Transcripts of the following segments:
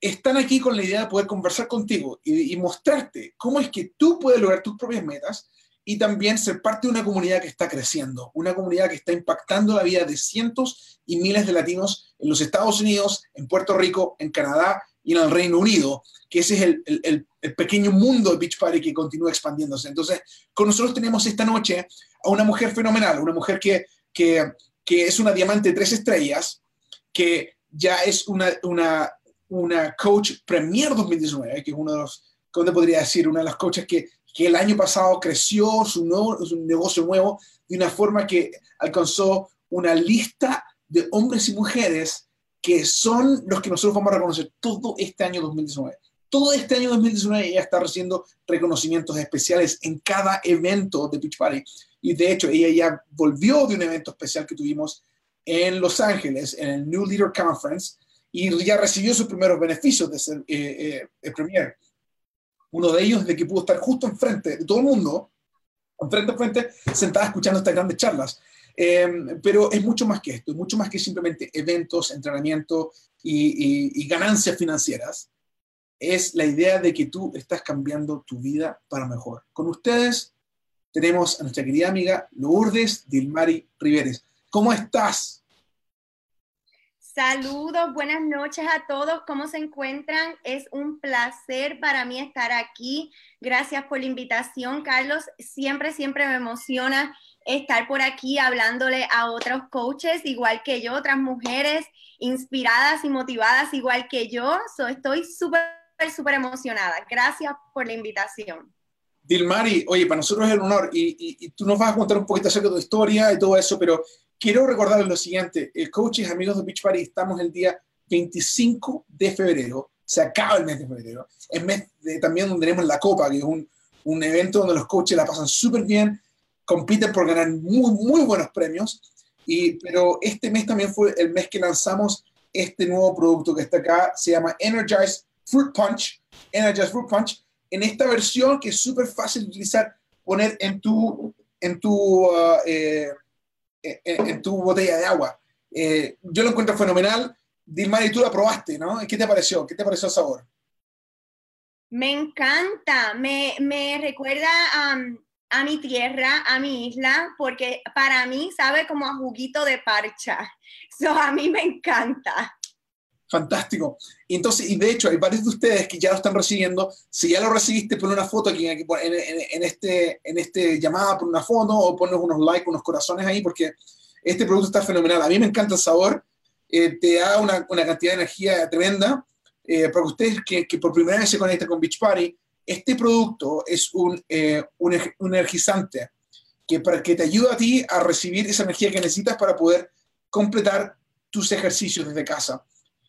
están aquí con la idea de poder conversar contigo y, mostrarte cómo es que tú puedes lograr tus propias metas y también ser parte de una comunidad que está creciendo, una comunidad que está impactando la vida de cientos y miles de latinos en los Estados Unidos, en Puerto Rico, en Canadá y en el Reino Unido, que ese es el, pequeño mundo de Beach Party que continúa expandiéndose. Entonces, con nosotros tenemos esta noche a una mujer fenomenal, una mujer que, que, es una diamante de tres estrellas, que ya es una, una, una coach Premier 2019, que es uno de los, ¿cómo podría decir? Una de las coaches que que el año pasado creció su, nuevo, su negocio nuevo de una forma que alcanzó una lista de hombres y mujeres que son los que nosotros vamos a reconocer todo este año 2019. Todo este año 2019 ella está recibiendo reconocimientos especiales en cada evento de Beach Party. Y de hecho, ella ya volvió de un evento especial que tuvimos en Los Ángeles, en el New Leader Conference, y ya recibió sus primeros beneficios de ser eh, eh, premier. Uno de ellos de que pudo estar justo enfrente de todo el mundo, enfrente a frente, sentada escuchando estas grandes charlas. Em, pero es mucho más que esto, es mucho más que simplemente eventos, entrenamiento y, y, ganancias financieras. Es la idea de que tú estás cambiando tu vida para mejor. Con ustedes tenemos a nuestra querida amiga Lourdes Dilmari Riveres. ¿Cómo estás? Saludos, buenas noches a todos. ¿Cómo se encuentran? Es un placer para mí estar aquí. Gracias por la invitación, Carlos. Siempre, siempre me emociona estar por aquí hablándole a otros coaches, igual que yo, otras mujeres inspiradas y motivadas, igual que yo. estoy súper, súper emocionada. Gracias por la invitación. Dilmari, oye, para nosotros es un honor y, y, tú nos vas a contar un poquito acerca de tu historia y todo eso, pero quiero recordarles lo siguiente, eh, coaches, amigos de Beach Party, estamos el día 25 de febrero, se acaba el mes de febrero, es mes de, también donde tenemos la Copa, que es un, un evento donde los coaches la pasan súper bien, compiten por ganar muy, muy buenos premios, y, pero este mes también fue el mes que lanzamos este nuevo producto que está acá, se llama Energize Fruit Punch, Energize Fruit Punch, en esta versión que es súper fácil de utilizar, poner en tu, en tu uh, eh, en, tu botella de agua. Eh, yo lo encuentro fenomenal. Dilma, y tú la probaste, ¿no? ¿Qué te pareció? ¿Qué te pareció el sabor? Me encanta, me, me recuerda a mi tierra, a mi isla, porque para mí sabe como a juguito de parcha. So, a mí me encanta. Fantástico. Y entonces, y de hecho, hay varios de ustedes que ya lo están recibiendo. Si ya lo recibiste, pon una foto aquí, en, en, este, en este llamada, pon una foto o pones unos likes, unos corazones ahí, porque este producto está fenomenal. A mí me encanta el sabor, eh, te da una, una, cantidad de energía tremenda. Eh, para ustedes que, que, por primera vez se conectan con Beach Party, este producto es un, eh, un, un energizante que, para, que te ayuda a ti a recibir esa energía que necesitas para poder completar tus ejercicios desde casa.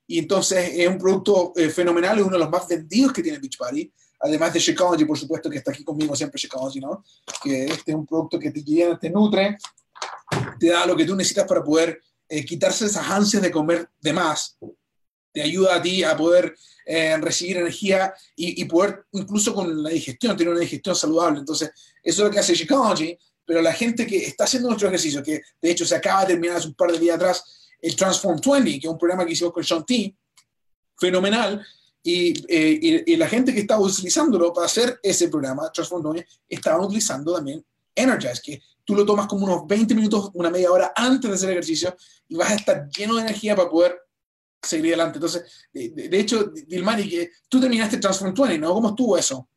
Y entonces es un producto eh, fenomenal, es uno de los más vendidos que tiene Beachbody. Además de Shakeology, por supuesto, que está aquí conmigo siempre Shakeology, ¿no? Que este es un producto que te llena, te nutre, te da lo que tú necesitas para poder eh, quitarse esas ansias de comer de más. Te ayuda a ti a poder eh, recibir energía y, y, poder, incluso con la digestión, tener una digestión saludable. Entonces, eso es lo que hace Shakeology. Pero la gente que está haciendo nuestro ejercicio, que de hecho se acaba de terminar hace un par de días atrás, el Transform 20, que es un programa que hicimos con Sean T, fenomenal, eh, y, la gente que estaba utilizándolo para hacer ese programa, Transform 20, estaban utilizando también Energize, que tú lo tomas como unos 20 minutos, una media hora antes de hacer ejercicio y vas a estar lleno de energía para poder seguir adelante. Entonces, de, hecho, Dilmari, que tú terminaste Transform 20, ¿no? ¿Cómo estuvo eso?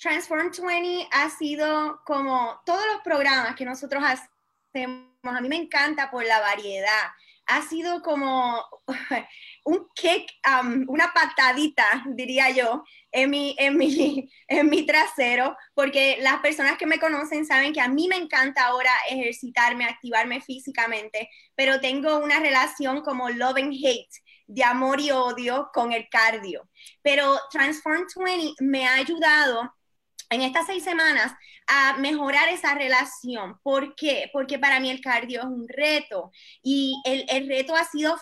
Transform 20 ha sido como todos los programas que nosotros hacemos a mí me encanta por la variedad. Ha sido como un kick, um, una patadita, diría yo, en mi, en, mi, en mi trasero, porque las personas que me conocen saben que a mí me encanta ahora ejercitarme, activarme físicamente, pero tengo una relación como love and hate de amor y odio con el cardio. Pero Transform 20 me ha ayudado en estas seis semanas a mejorar esa relación. ¿Por qué? Porque para mí el cardio es un reto y el, el reto ha sido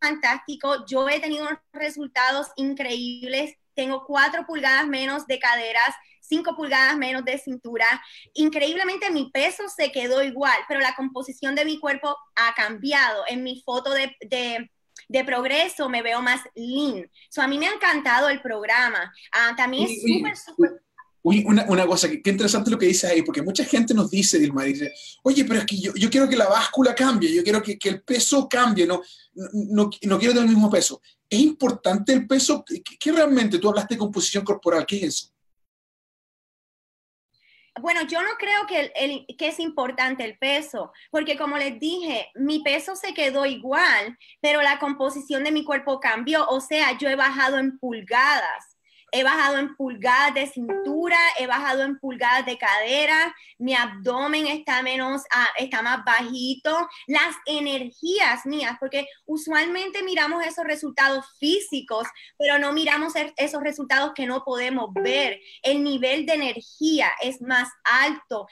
fantástico. Yo he tenido resultados increíbles. Tengo cuatro pulgadas menos de caderas, cinco pulgadas menos de cintura. Increíblemente mi peso se quedó igual, pero la composición de mi cuerpo ha cambiado. En mi foto de, de de progreso, me veo más lean. So, a mí me ha encantado el programa. Ah, también es súper, súper... Una, una, cosa, qué interesante lo que dices ahí, porque mucha gente nos dice, Dilma, dice, oye, pero es que yo, yo quiero que la báscula cambie, yo quiero que, que el peso cambie, no, no, no, quiero tener el mismo peso. ¿Es importante el peso? ¿Qué, qué realmente? Tú hablaste de composición corporal, ¿qué es eso? Bueno, yo no creo que, el, que, es importante el peso, porque como les dije, mi peso se quedó igual, pero la composición de mi cuerpo cambió, o sea, yo he bajado en pulgadas he bajado en pulgadas de cintura, he bajado en pulgadas de cadera, mi abdomen está menos, ah, está más bajito, las energías mías, porque usualmente miramos esos resultados físicos, pero no miramos er, esos resultados que no podemos ver. El nivel de energía es más alto,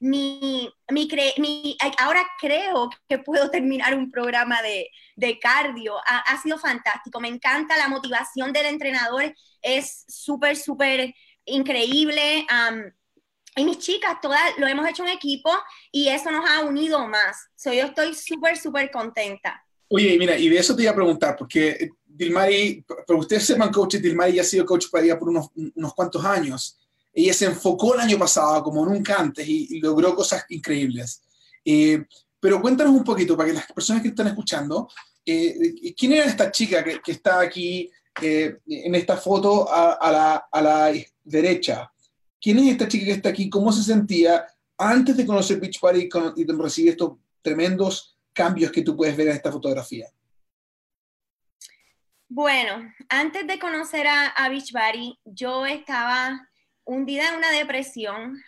mi, mi, mi, ahora creo que puedo terminar un programa de, de cardio. Ha, ha, sido fantástico. Me encanta la motivación del entrenador. Es súper, súper increíble. Um, y mis chicas, todas lo hemos hecho en equipo y eso nos ha unido más. So, yo estoy súper, súper contenta. Oye, mira, y de eso te iba a preguntar, porque Dilmari, pero ustedes sepan, coach, Dilmari ya ha sido coach para ella por unos, unos cuantos años ella se enfocó el año pasado como nunca antes y, logró cosas increíbles. Eh, pero cuéntanos un poquito para que las personas que están escuchando, eh, ¿quién era esta chica que, que está aquí eh, en esta foto a, a, la, a, la, derecha? ¿Quién es esta chica que está aquí? ¿Cómo se sentía antes de conocer Beach Party y recibir estos tremendos cambios que tú puedes ver en esta fotografía? Bueno, antes de conocer a, a Beachbody, yo estaba hundida en una depresión.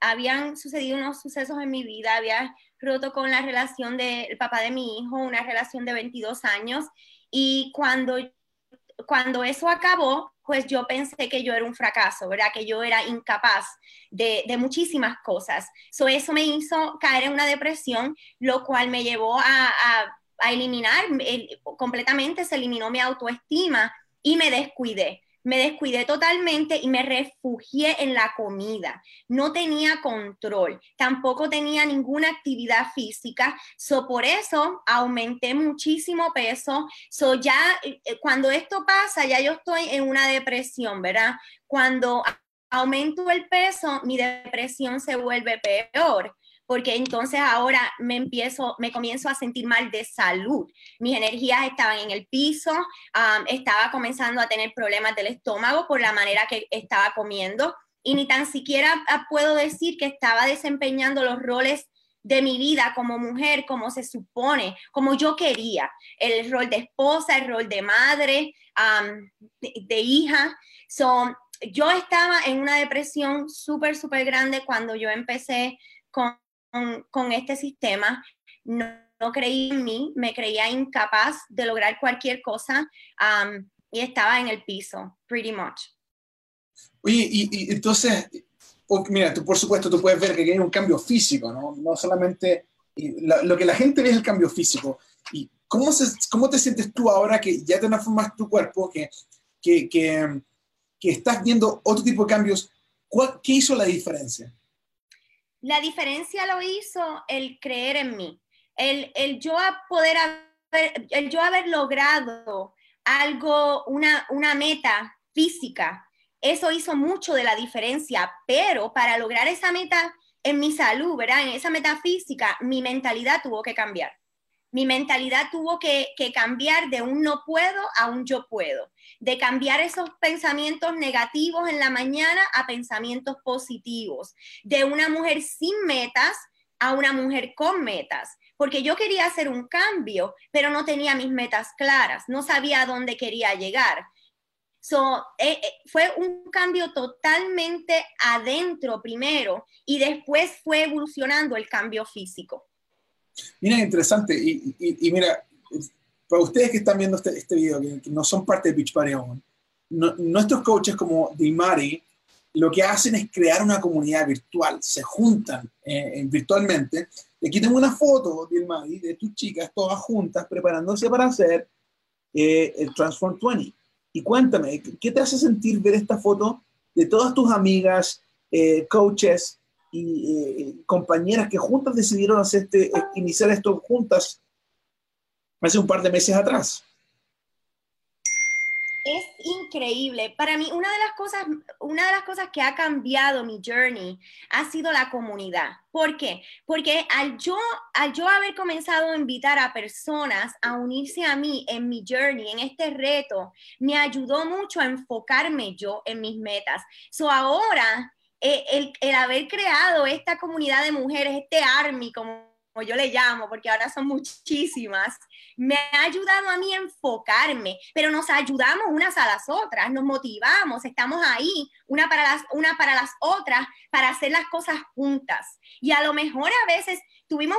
habían sucedido unos sucesos en mi vida, había roto con la relación del papá de mi hijo, una relación de 22 años, y cuando, cuando eso acabó, pues yo pensé que yo era un fracaso, ¿verdad? Que yo era incapaz de, de muchísimas cosas. So, eso me hizo caer en una depresión, lo cual me llevó a, a, a eliminar, completamente se eliminó mi autoestima y me descuidé me descuidé totalmente y me refugié en la comida. No tenía control, tampoco tenía ninguna actividad física, so por eso aumenté muchísimo peso. So ya eh, cuando esto pasa, ya yo estoy en una depresión, ¿verdad? Cuando aumento el peso, mi depresión se vuelve peor porque entonces ahora me empiezo, me comienzo a sentir mal de salud. Mis energías estaban en el piso, estaba comenzando a tener problemas del estómago por la manera que estaba comiendo y ni tan siquiera ah, puedo decir que estaba desempeñando los roles de mi vida como mujer, como se supone, como yo quería, el rol de esposa, el rol de madre, de, hija. So, yo estaba en una depresión súper, súper grande cuando yo empecé con con, este sistema, no, no, creí en mí, me creía incapaz de lograr cualquier cosa um, y estaba en el piso, pretty much. Oye, y, entonces, mira, tú por supuesto tú puedes ver que hay un cambio físico, ¿no? No solamente lo que la gente ve es el cambio físico. ¿Y cómo, se, cómo te sientes tú ahora que ya te transformas tu cuerpo, que, que, que, que estás viendo otro tipo de cambios? ¿Cuál, ¿Qué hizo la diferencia? La diferencia lo hizo el creer en mí, el, el yo poder haber, el yo haber logrado algo, una, una meta física. Eso hizo mucho de la diferencia, pero para lograr esa meta en mi salud, ¿verdad? En esa meta física, mi mentalidad tuvo que cambiar mi mentalidad tuvo que, cambiar de un no puedo a un yo puedo, de cambiar esos pensamientos negativos en la mañana a pensamientos positivos, de una mujer sin metas a una mujer con metas, porque yo quería hacer un cambio, pero no tenía mis metas claras, no sabía a dónde quería llegar. So, eh, eh, fue un cambio totalmente adentro primero y después fue evolucionando el cambio físico. Mira, interesante. Y, mira, para ustedes que están viendo este, este video, que, no son parte de Beach Party aún, nuestros coaches como Dimari lo que hacen es crear una comunidad virtual, se juntan eh, virtualmente. Y aquí tengo una foto, Dilmari, de tus chicas todas juntas preparándose para hacer eh, el Transform 20. Y cuéntame, ¿qué te hace sentir ver esta foto de todas tus amigas, eh, coaches, y eh, compañeras que juntas decidieron hacer este, iniciar esto juntas. hace un par de meses atrás. Es increíble. Para mí, una de las cosas, una de las cosas que ha cambiado mi journey ha sido la comunidad. ¿Por qué? Porque al yo, al yo haber comenzado a invitar a personas a unirse a mí en mi journey, en este reto, me ayudó mucho a enfocarme yo en mis metas. So ahora, eh, el, haber creado esta comunidad de mujeres, este army, como como yo le llamo, porque ahora son muchísimas, me ha ayudado a mí a enfocarme, pero nos ayudamos unas a las otras, nos motivamos, estamos ahí, una para las, una para las otras, para hacer las cosas juntas. Y a lo mejor a veces tuvimos,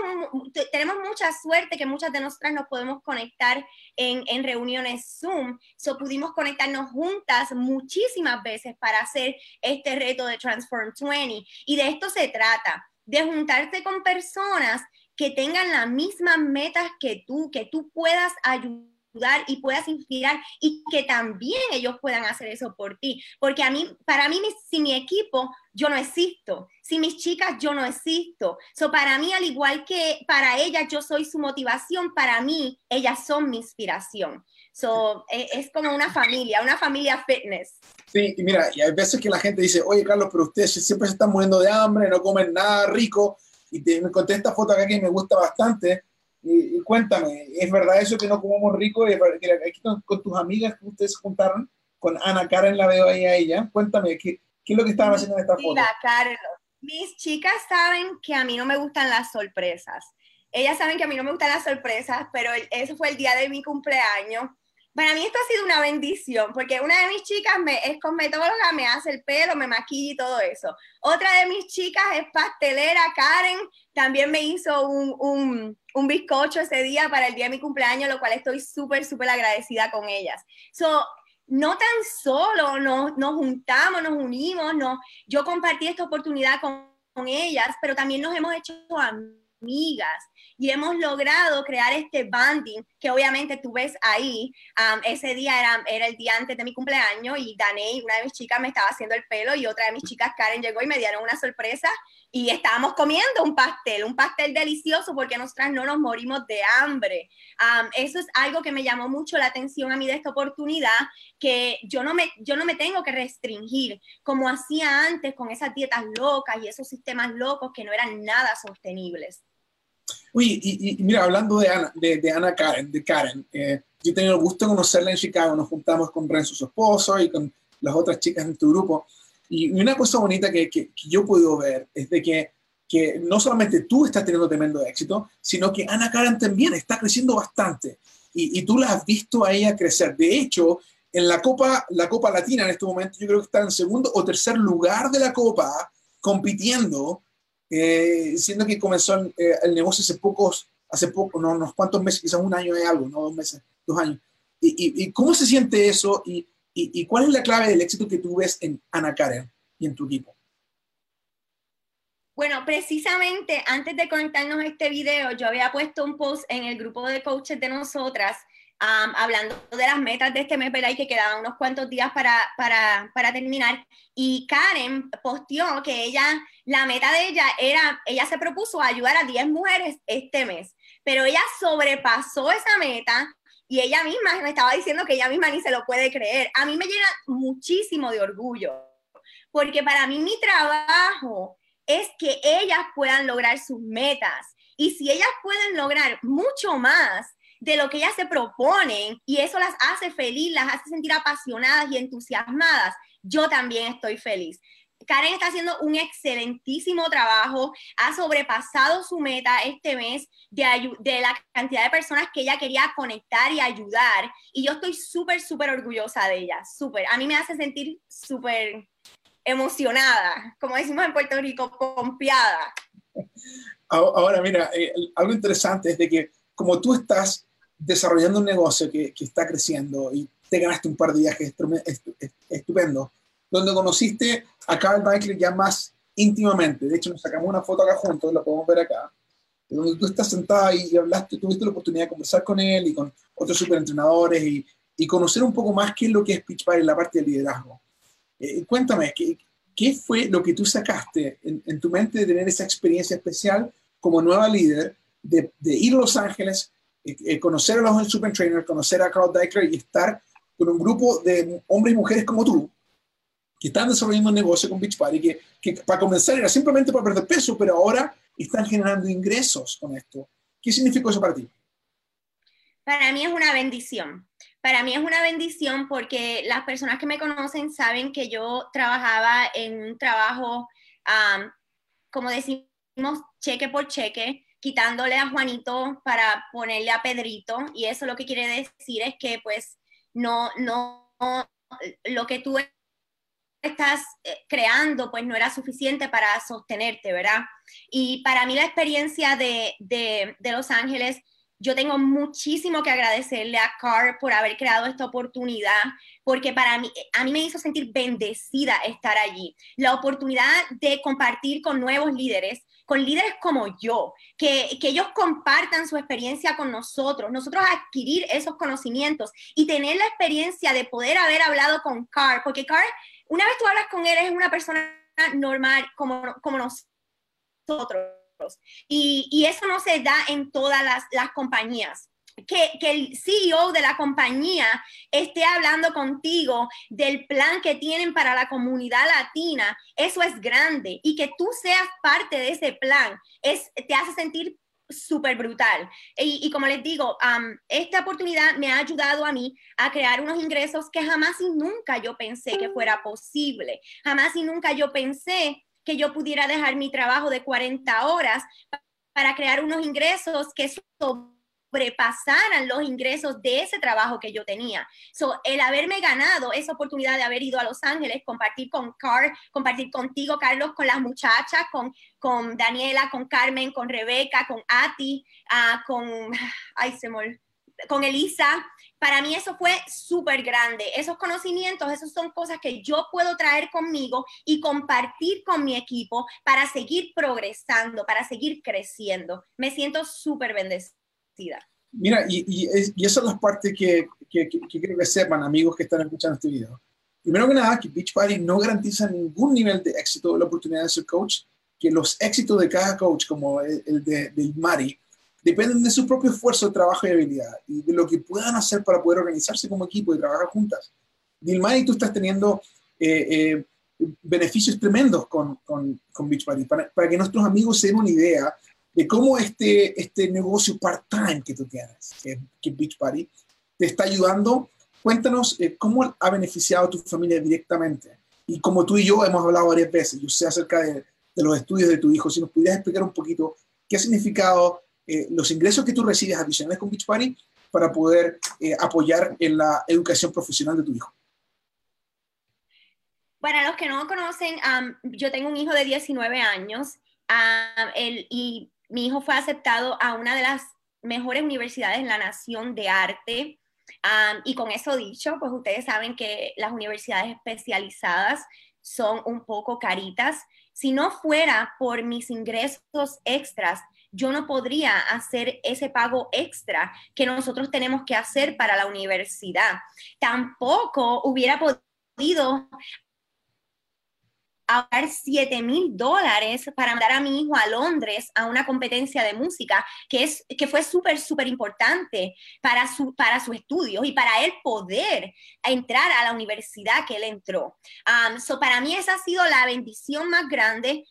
tenemos mucha suerte que muchas de nosotras nos podemos conectar en, en reuniones Zoom, so pudimos conectarnos juntas muchísimas veces para hacer este reto de Transform 20. Y de esto se trata de juntarte con personas que tengan las mismas metas que tú, que tú puedas ayudar y puedas inspirar y que también ellos puedan hacer eso por ti. Porque a mí, para mí, sin mi equipo, yo no existo. Sin mis chicas, yo no existo. So, para mí, al igual que para ellas, yo soy su motivación, para mí, ellas son mi inspiración. So, e, es como una familia, una familia fitness. Sí, y mira, y hay veces que la gente dice, oye, Carlos, pero ustedes siempre se están muriendo de hambre, no comen nada rico y te, me conté esta foto acá que me gusta bastante. Y, cuéntame, ¿es verdad eso que no comemos rico? ¿Es que aquí con, tus amigas que ustedes juntaron, con Ana Karen la veo ahí a ella. Cuéntame, ¿qué, qué es lo que estaban haciendo en esta foto? Mira, Carlos, mis chicas saben que a mí no me gustan las sorpresas. Ellas saben que a mí no me gustan las sorpresas, pero eso fue el día de mi cumpleaños para mí esto ha sido una bendición, porque una de mis chicas me, es cosmetóloga, me hace el pelo, me maquilla y todo eso. Otra de mis chicas es pastelera, Karen, también me hizo un, un, un bizcocho ese día para el día de mi cumpleaños, lo cual estoy súper, súper agradecida con ellas. So, no tan solo nos, nos juntamos, nos unimos, no, yo compartí esta oportunidad con, con ellas, pero también nos hemos hecho amigas y hemos logrado crear este banding que obviamente tú ves ahí. ese día era, era el día antes de mi cumpleaños y Daney, una de mis chicas, me estaba haciendo el pelo y otra de mis chicas, Karen, llegó y me dieron una sorpresa y estábamos comiendo un pastel, un pastel delicioso porque nosotras no nos morimos de hambre. eso es algo que me llamó mucho la atención a mí de esta oportunidad, que yo no me, yo no me tengo que restringir como hacía antes con esas dietas locas y esos sistemas locos que no eran nada sostenibles. Uy, y, mira, hablando de Ana, de, Ana Karen, de Karen eh, yo he tenido el gusto de conocerla en Chicago, nos juntamos con Renzo, su esposo, y con las otras chicas en tu grupo. Y una cosa bonita que, que, yo puedo ver es de que, que, no solamente tú estás teniendo tremendo éxito, sino que Ana Karen también está creciendo bastante. Y, y, tú la has visto a ella crecer. De hecho, en la Copa, la Copa Latina en este momento, yo creo que está en segundo o tercer lugar de la Copa, compitiendo eh, siendo que comenzó eh, el negocio hace pocos, hace poco, no, unos cuantos meses, quizás un año de algo, no dos meses, dos años. ¿Y, y, cómo se siente eso? Y, ¿Y, cuál es la clave del éxito que tú ves en Ana Karen y en tu equipo? Bueno, precisamente antes de conectarnos a este video, yo había puesto un post en el grupo de coaches de nosotras hablando de las metas de este mes, ¿verdad? Y que quedaban unos cuantos días para, para, para, terminar. Y Karen posteó que ella, la meta de ella era, ella se propuso ayudar a 10 mujeres este mes, pero ella sobrepasó esa meta y ella misma me estaba diciendo que ella misma ni se lo puede creer. A mí me llena muchísimo de orgullo, porque para mí mi trabajo es que ellas puedan lograr sus metas. Y si ellas pueden lograr mucho más, de lo que ellas se proponen y eso las hace feliz, las hace sentir apasionadas y entusiasmadas, yo también estoy feliz. Karen está haciendo un excelentísimo trabajo, ha sobrepasado su meta este mes de, de la cantidad de personas que ella quería conectar y ayudar. Y yo estoy súper, súper orgullosa de ella, súper. A mí me hace sentir súper emocionada, como decimos en Puerto Rico, pompeada. Ahora, mira, eh, algo interesante es de que como tú estás desarrollando un negocio que, que, está creciendo y te ganaste un par de viajes estupendos, donde conociste a Carl Michael ya más íntimamente. De hecho, nos sacamos una foto acá juntos, la podemos ver acá, donde tú estás sentada y hablaste, tuviste la oportunidad de conversar con él y con otros superentrenadores y, y conocer un poco más qué es lo que es Pitch en la parte de liderazgo. Eh, cuéntame, ¿qué, ¿qué fue lo que tú sacaste en, en, tu mente de tener esa experiencia especial como nueva líder, de, de ir a Los Ángeles, eh, conocer a los Super conocer a Carl Deichler y estar con un grupo de hombres y mujeres como tú, que están desarrollando negocio con Beachbody, que, que para comenzar era simplemente para perder peso, pero ahora están generando ingresos con esto. ¿Qué significó eso para ti? Para mí es una bendición. Para mí es una bendición porque las personas que me conocen saben que yo trabajaba en un trabajo, como decimos, cheque por cheque, quitándole a Juanito para ponerle a Pedrito. Y eso lo que quiere decir es que pues no, no, lo que tú estás eh, creando pues no era suficiente para sostenerte, ¿verdad? Y para mí la experiencia de, de, Los Ángeles yo tengo muchísimo que agradecerle a Carr por haber creado esta oportunidad, porque para mí, a mí me hizo sentir bendecida estar allí. La oportunidad de compartir con nuevos líderes, con líderes como yo, que, que ellos compartan su experiencia con nosotros, nosotros adquirir esos conocimientos y tener la experiencia de poder haber hablado con Carr, porque Carr, una vez tú hablas con él, es una persona normal como, como nosotros y, eso no se da en todas las, compañías. Que, que, el CEO de la compañía esté hablando contigo del plan que tienen para la comunidad latina, eso es grande. Y que tú seas parte de ese plan, es, te hace sentir súper brutal. Y, como les digo, esta oportunidad me ha ayudado a mí a crear unos ingresos que jamás y nunca yo pensé que fuera posible. Jamás y nunca yo pensé que yo pudiera dejar mi trabajo de 40 horas para crear unos ingresos que sobrepasaran los ingresos de ese trabajo que yo tenía. So, el haberme ganado esa oportunidad de haber ido a Los Ángeles, compartir con Car, compartir contigo, Carlos, con las muchachas, con, con Daniela, con Carmen, con Rebeca, con Ati, uh, con, ay, se me con Elisa, para mí eso fue súper grande. Esos conocimientos, esas son cosas que yo puedo traer conmigo y compartir con mi equipo para seguir progresando, para seguir creciendo. Me siento súper bendecida. Mira, y, y, y, esa es la parte que, que, que, quiero que sepan, amigos que están escuchando este video. Primero que nada, que Beachbody no garantiza ningún nivel de éxito de la oportunidad de ser coach, que los éxitos de cada coach, como el, el de, de Mari, dependen de su propio esfuerzo, trabajo y habilidad y de lo que puedan hacer para poder organizarse como equipo y trabajar juntas. Dilma y tú estás teniendo eh, eh, beneficios tremendos con, con, con Beachbody para, para, que nuestros amigos se den una idea de cómo este, este negocio part-time que tú tienes, que, que Beachbody, te está ayudando. Cuéntanos eh, cómo ha beneficiado a tu familia directamente. Y como tú y yo hemos hablado varias veces, yo sé acerca de, de los estudios de tu hijo, si nos pudieras explicar un poquito qué ha significado eh, los ingresos que tú recibes adicionales con Beachbody para poder eh, apoyar en la educación profesional de tu hijo. Para los que no conocen, yo tengo un hijo de 19 años y mi hijo fue aceptado a una de las mejores universidades en la nación de arte. y con eso dicho, pues ustedes saben que las universidades especializadas son un poco caritas. Si no fuera por mis ingresos extras, yo no podría hacer ese pago extra que nosotros tenemos que hacer para la universidad. Tampoco hubiera podido ahorrar 7 mil dólares para mandar a mi hijo a Londres a una competencia de música, que, es, que fue súper, súper importante para su, para su estudio y para él poder entrar a la universidad que él entró. Um, so para mí esa ha sido la bendición más grande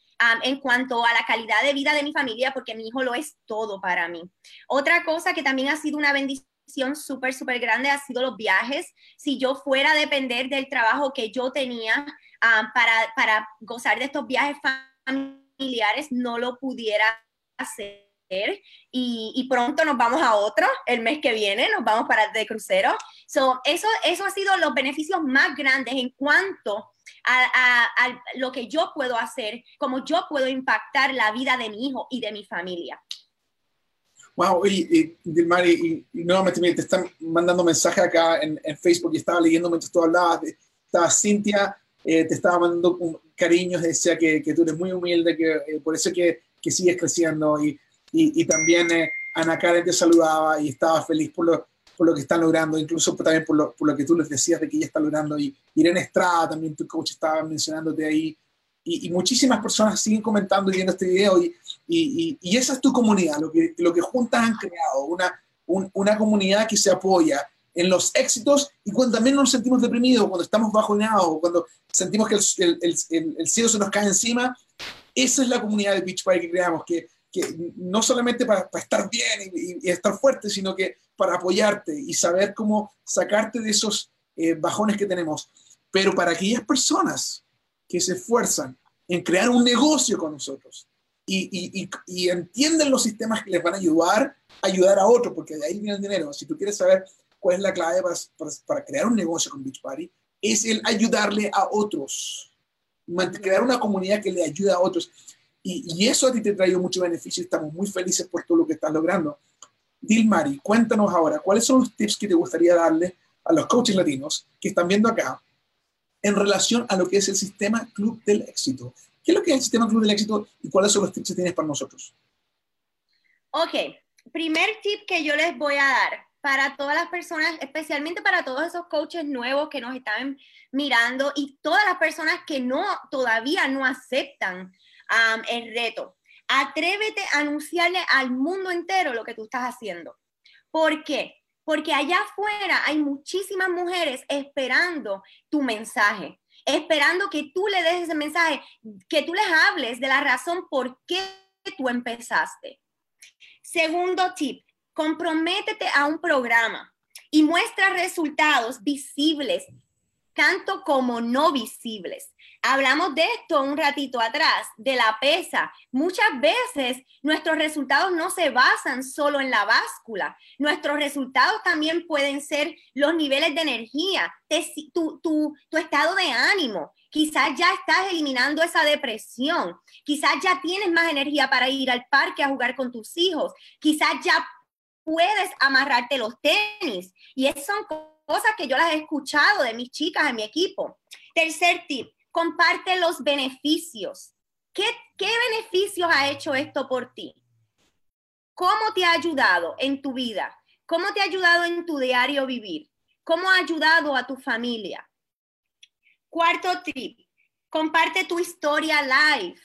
en cuanto a la calidad de vida de mi familia, porque mi hijo lo es todo para mí. Otra cosa que también ha sido una bendición súper, súper grande ha sido los viajes. Si yo fuera a depender del trabajo que yo tenía para, para gozar de estos viajes familiares, no lo pudiera hacer. Y, y, pronto nos vamos a otro, el mes que viene nos vamos para de crucero. So, eso, eso ha sido los beneficios más grandes en cuanto a, lo que yo puedo hacer, como yo puedo impactar la vida de mi hijo y de mi familia. Wow, y, y, y, nuevamente te están mandando mensajes acá en, Facebook y estaba leyendo mientras tú hablabas. Estaba Cintia, eh, te estaba mandando cariños, decía que, que, tú eres muy humilde, que eh, por eso que, que sigues creciendo. Y, y, también eh, Ana Karen te saludaba y estaba feliz por lo, por lo que están logrando, incluso también por lo, por lo que tú les decías de que ella está logrando. Y Irene Estrada, también tu coach, estaba mencionándote ahí. Y, y muchísimas personas siguen comentando y viendo este video. Y, y, y, esa es tu comunidad, lo que, lo que juntas han creado, una, una comunidad que se apoya en los éxitos y cuando también nos sentimos deprimidos, cuando estamos bajoneados, cuando sentimos que el, el, el, cielo se nos cae encima, esa es la comunidad de Beach Party que creamos, que, que no solamente para, estar bien y, estar fuerte, sino que para apoyarte y saber cómo sacarte de esos eh, bajones que tenemos. Pero para aquellas personas que se esfuerzan en crear un negocio con nosotros y, y, y, entienden los sistemas que les van a ayudar ayudar a otros, porque de ahí viene el dinero. Si tú quieres saber cuál es la clave para, para, crear un negocio con Beach Party, es el ayudarle a otros, crear una comunidad que le ayude a otros. Y, y, eso a ti te ha traído mucho beneficio y estamos muy felices por todo lo que estás logrando. Dilmari, cuéntanos ahora, ¿cuáles son los tips que te gustaría darle a los coaches latinos que están viendo acá en relación a lo que es el sistema Club del Éxito? ¿Qué es lo que es el sistema Club del Éxito y cuáles son los tips que tienes para nosotros? Ok, primer tip que yo les voy a dar para todas las personas, especialmente para todos esos coaches nuevos que nos están mirando y todas las personas que no todavía no aceptan el reto. Atrévete a anunciarle al mundo entero lo que tú estás haciendo. ¿Por qué? Porque allá afuera hay muchísimas mujeres esperando tu mensaje, esperando que tú le des ese mensaje, que tú les hables de la razón por qué tú empezaste. Segundo tip, comprométete a un programa y muestra resultados visibles, tanto como no visibles. Hablamos de esto un ratito atrás, de la pesa. Muchas veces nuestros resultados no se basan solo en la báscula. Nuestros resultados también pueden ser los niveles de energía, tu, tu, tu estado de ánimo. Quizás ya estás eliminando esa depresión. Quizás ya tienes más energía para ir al parque a jugar con tus hijos. Quizás ya puedes amarrarte los tenis. Y esas son cosas que yo las he escuchado de mis chicas en mi equipo. Tercer tip, comparte los beneficios. ¿Qué, ¿Qué beneficios ha hecho esto por ti? ¿Cómo te ha ayudado en tu vida? ¿Cómo te ha ayudado en tu diario vivir? ¿Cómo ha ayudado a tu familia? Cuarto tip, comparte tu historia live.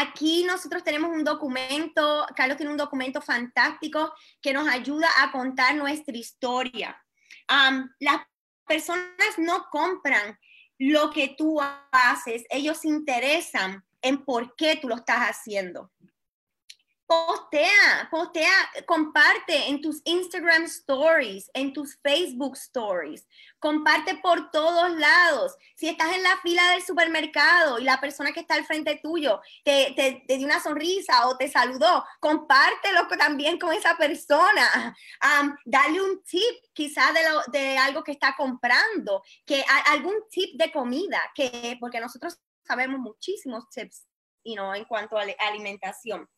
Aquí nosotros tenemos un documento, Carlos tiene un documento fantástico que nos ayuda a contar nuestra historia. las personas no compran lo que tú haces, ellos se interesan en por qué tú lo estás haciendo postea, postea, comparte en tus Instagram stories, en tus Facebook stories, comparte por todos lados. Si estás en la fila del supermercado y la persona que está al frente tuyo te, te, dio una sonrisa o te saludó, compártelo también con esa persona. dale un tip quizás de, de algo que está comprando, que algún tip de comida, que, porque nosotros sabemos muchísimos tips you know, en cuanto a alimentación.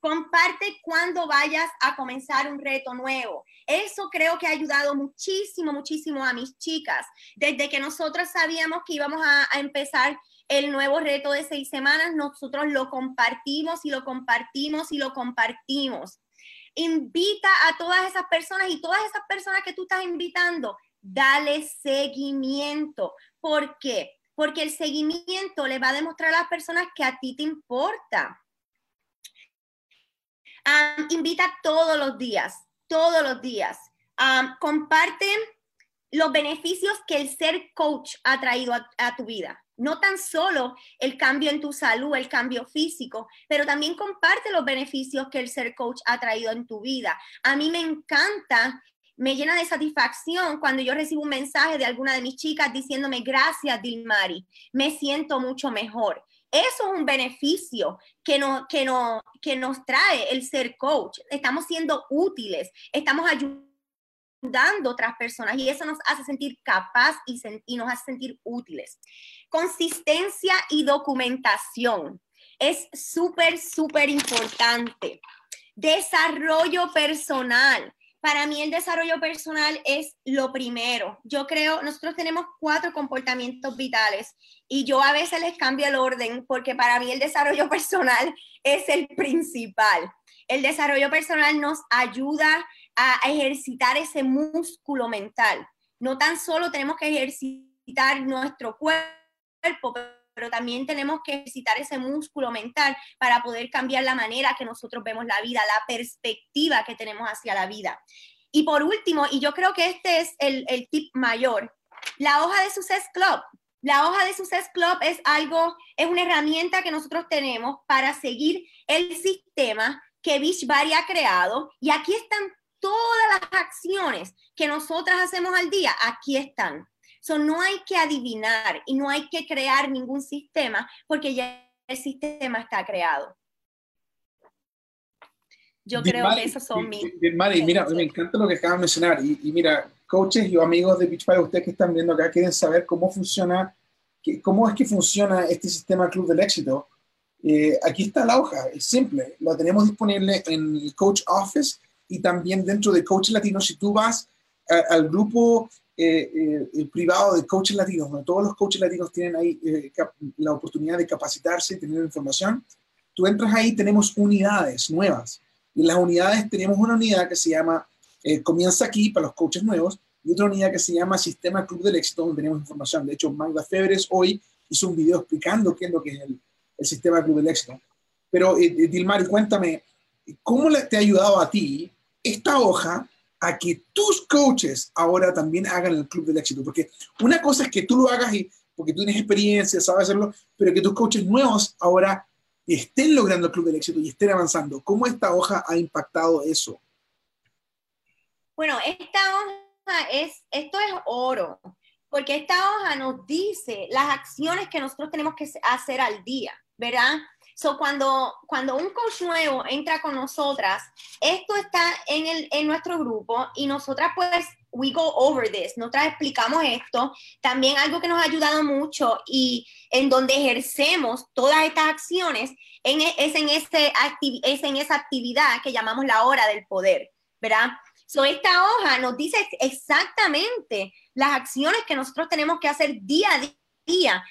Comparte cuando vayas a comenzar un reto nuevo. Eso creo que ha ayudado muchísimo, muchísimo a mis chicas. Desde que nosotros sabíamos que íbamos a, empezar el nuevo reto de seis semanas, nosotros lo compartimos y lo compartimos y lo compartimos. Invita a todas esas personas y todas esas personas que tú estás invitando, dale seguimiento. ¿Por qué? Porque el seguimiento le va a demostrar a las personas que a ti te importa invita todos los días, todos los días. Um, comparte los beneficios que el ser coach ha traído a, tu vida. No tan solo el cambio en tu salud, el cambio físico, pero también comparte los beneficios que el ser coach ha traído en tu vida. A mí me encanta me llena de satisfacción cuando yo recibo un mensaje de alguna de mis chicas diciéndome gracias, Dilmari, me siento mucho mejor. Eso es un beneficio que, no, que, no, que nos trae el ser coach. Estamos siendo útiles, estamos ayudando a otras personas y eso nos hace sentir capaz y, y nos hace sentir útiles. Consistencia y documentación es súper, súper importante. Desarrollo personal para mí el desarrollo personal es lo primero. Yo creo, nosotros tenemos cuatro comportamientos vitales y yo a veces les cambio el orden porque para mí el desarrollo personal es el principal. El desarrollo personal nos ayuda a ejercitar ese músculo mental. No tan solo tenemos que ejercitar nuestro cuerpo, pero también tenemos que ejercitar ese músculo mental para poder cambiar la manera que nosotros vemos la vida, la perspectiva que tenemos hacia la vida. Y por último, y yo creo que este es el, tip mayor, la hoja de Success Club. La hoja de Success Club es algo, es una herramienta que nosotros tenemos para seguir el sistema que Beachbody ha creado. Y aquí están todas las acciones que nosotras hacemos al día. Aquí están. So, no hay que adivinar y no hay que crear ningún sistema porque ya el sistema está creado. Yo creo que esos son mis... mira, me encanta lo que acabas de mencionar. Y, mira, coaches y amigos de Beachfire, ustedes que están viendo acá, quieren saber cómo funciona, cómo es que funciona este sistema Club del Éxito. Eh, aquí está la hoja, es simple. La tenemos disponible en el Coach Office y también dentro de Coach Latino. Si tú vas al grupo eh, eh, privado de coaches latinos, donde todos los coaches latinos tienen ahí la oportunidad de capacitarse y tener información, tú entras ahí, tenemos unidades nuevas y las unidades tenemos una unidad que se llama eh, Comienza aquí para los coaches nuevos y otra unidad que se llama Sistema Club del Éxito, donde tenemos información. De hecho, Magda Febres hoy hizo un video explicando qué es lo que es el, el Sistema Club del Éxito. Pero, eh, eh Dilmari, cuéntame, ¿cómo te ha ayudado a ti esta hoja a que tus coaches ahora también hagan el Club del Éxito? Porque una cosa es que tú lo hagas y porque tú tienes experiencia, sabes hacerlo, pero que tus coaches nuevos ahora estén logrando el Club del Éxito y estén avanzando. ¿Cómo esta hoja ha impactado eso? Bueno, esta hoja es, esto es oro, porque esta hoja nos dice las acciones que nosotros tenemos que hacer al día, ¿verdad? So, cuando, cuando un coach nuevo entra con nosotras, esto está en, el, en nuestro grupo y nosotras pues we go over this, nosotras explicamos esto, también algo que nos ha ayudado mucho y en donde ejercemos todas estas acciones en, e, es, en ese es en esa actividad que llamamos la hora del poder, ¿verdad? So, esta hoja nos dice exactamente las acciones que nosotros tenemos que hacer día a día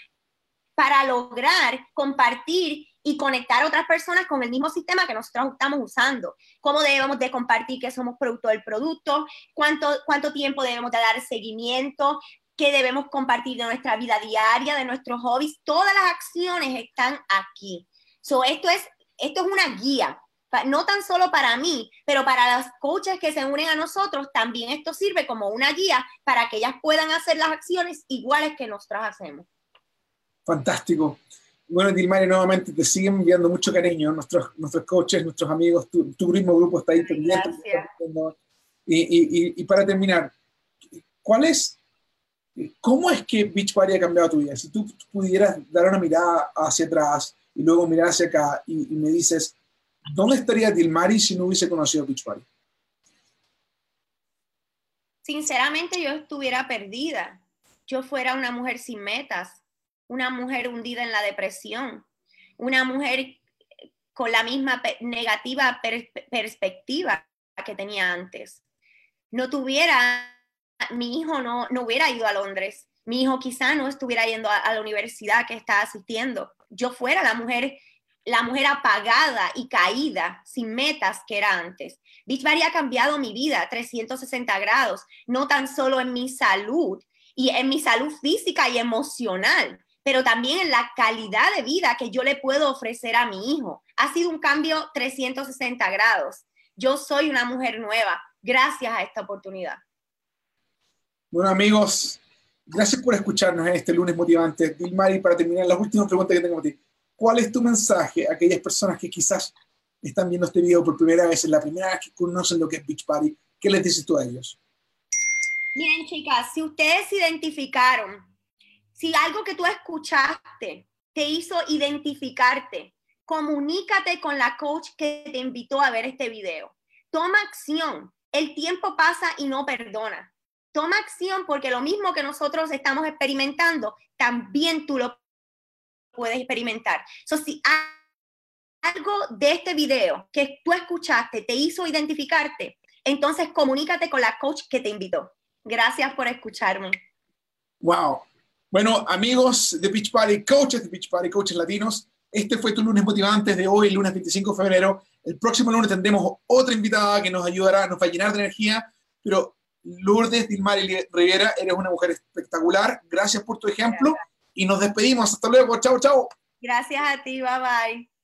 para lograr compartir y conectar a otras personas con el mismo sistema que nosotros estamos usando. Cómo debemos de compartir que somos producto del producto, cuánto, cuánto tiempo debemos de dar seguimiento, qué debemos compartir de nuestra vida diaria, de nuestros hobbies. Todas las acciones están aquí. So, esto, es, esto es una guía, no tan solo para mí, pero para los coaches que se unen a nosotros, también esto sirve como una guía para que ellas puedan hacer las acciones iguales que nosotros hacemos. Fantástico. Bueno, Dilmari, nuevamente te siguen enviando mucho cariño, nuestros, nuestros coaches, nuestros amigos, tu, tu mismo grupo está ahí pendiente. Y, y, para terminar, ¿cuál es, cómo es que Beachbody ha cambiado tu vida? Si tú pudieras dar una mirada hacia atrás y luego mirar hacia acá y, me dices, ¿dónde estaría Dilmari si no hubiese conocido Beachbody? Sinceramente, yo estuviera perdida. Yo fuera una mujer sin metas una mujer hundida en la depresión, una mujer con la misma negativa perspectiva que tenía antes. No tuviera, mi hijo no, no hubiera ido a Londres, mi hijo quizá no estuviera yendo a, la universidad que está asistiendo. Yo fuera la mujer la mujer apagada y caída, sin metas que era antes. Beachbody ha cambiado mi vida 360 grados, no tan solo en mi salud y en mi salud física y emocional, pero también en la calidad de vida que yo le puedo ofrecer a mi hijo. Ha sido un cambio 360 grados. Yo soy una mujer nueva gracias a esta oportunidad. Bueno, amigos, gracias por escucharnos en este lunes motivante. Dilmari, para terminar, las últimas preguntas que tengo para ti. ¿Cuál es tu mensaje a aquellas personas que quizás están viendo este video por primera vez, es la primera vez que conocen lo que es Beach Party? ¿Qué les dices tú a ellos? Bien, chicas, si ustedes identificaron si algo que tú escuchaste te hizo identificarte, comunícate con la coach que te invitó a ver este video. Toma acción. El tiempo pasa y no perdona. Toma acción porque lo mismo que nosotros estamos experimentando, también tú lo puedes experimentar. So, si algo de este video que tú escuchaste te hizo identificarte, entonces comunícate con la coach que te invitó. Gracias por escucharme. Wow, bueno, amigos de Beach Party, coaches de Beach Party, coaches latinos, este fue tu lunes motivante de hoy, lunes 25 de febrero. El próximo lunes tendremos otra invitada que nos ayudará, nos va a llenar de energía, pero Lourdes Dilmari Rivera, eres una mujer espectacular. Gracias por tu ejemplo y nos despedimos. Hasta luego. Chao, chao. Gracias a ti. Bye bye.